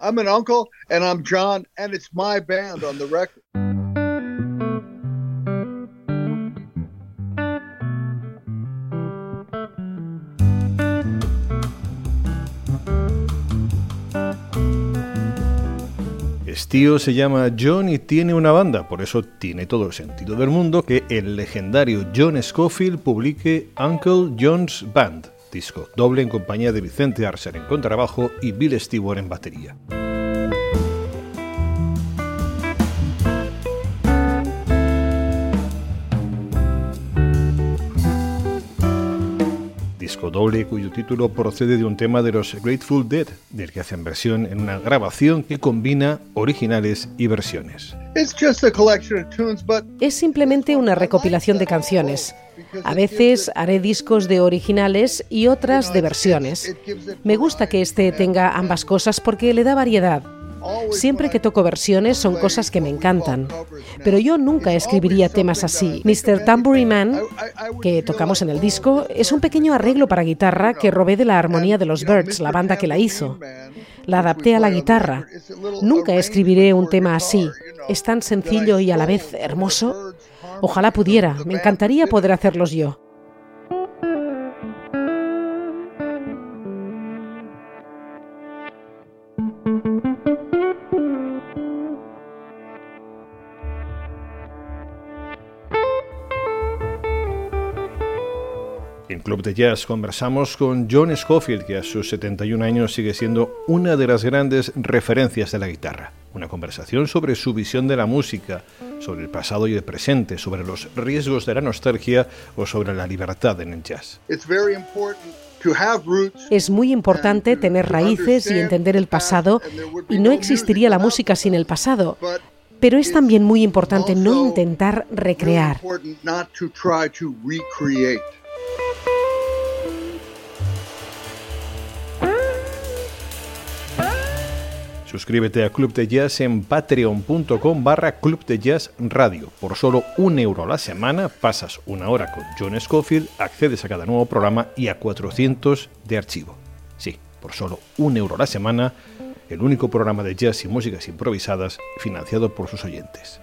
I'm an uncle and I'm John and it's my band on the record. tío se llama John y tiene una banda, por eso tiene todo el sentido del mundo que el legendario John Scofield publique Uncle John's Band, disco doble en compañía de Vicente Arcer en contrabajo y Bill Stewart en batería. disco doble cuyo título procede de un tema de los Grateful Dead, del que hacen versión en una grabación que combina originales y versiones. Es simplemente una recopilación de canciones. A veces haré discos de originales y otras de versiones. Me gusta que este tenga ambas cosas porque le da variedad. Siempre que toco versiones son cosas que me encantan, pero yo nunca escribiría temas así. Mr. Tambourine Man, que tocamos en el disco, es un pequeño arreglo para guitarra que robé de la armonía de los Birds, la banda que la hizo. La adapté a la guitarra. Nunca escribiré un tema así. Es tan sencillo y a la vez hermoso. Ojalá pudiera, me encantaría poder hacerlos yo. En Club de Jazz conversamos con John Scofield, que a sus 71 años sigue siendo una de las grandes referencias de la guitarra. Una conversación sobre su visión de la música, sobre el pasado y el presente, sobre los riesgos de la nostalgia o sobre la libertad en el jazz. Es muy importante tener raíces y entender el pasado y no existiría la música sin el pasado. Pero es también muy importante no intentar recrear. Suscríbete a Club de Jazz en patreon.com barra Club de Jazz Radio. Por solo un euro la semana pasas una hora con John Scofield, accedes a cada nuevo programa y a 400 de archivo. Sí, por solo un euro la semana, el único programa de jazz y músicas improvisadas financiado por sus oyentes.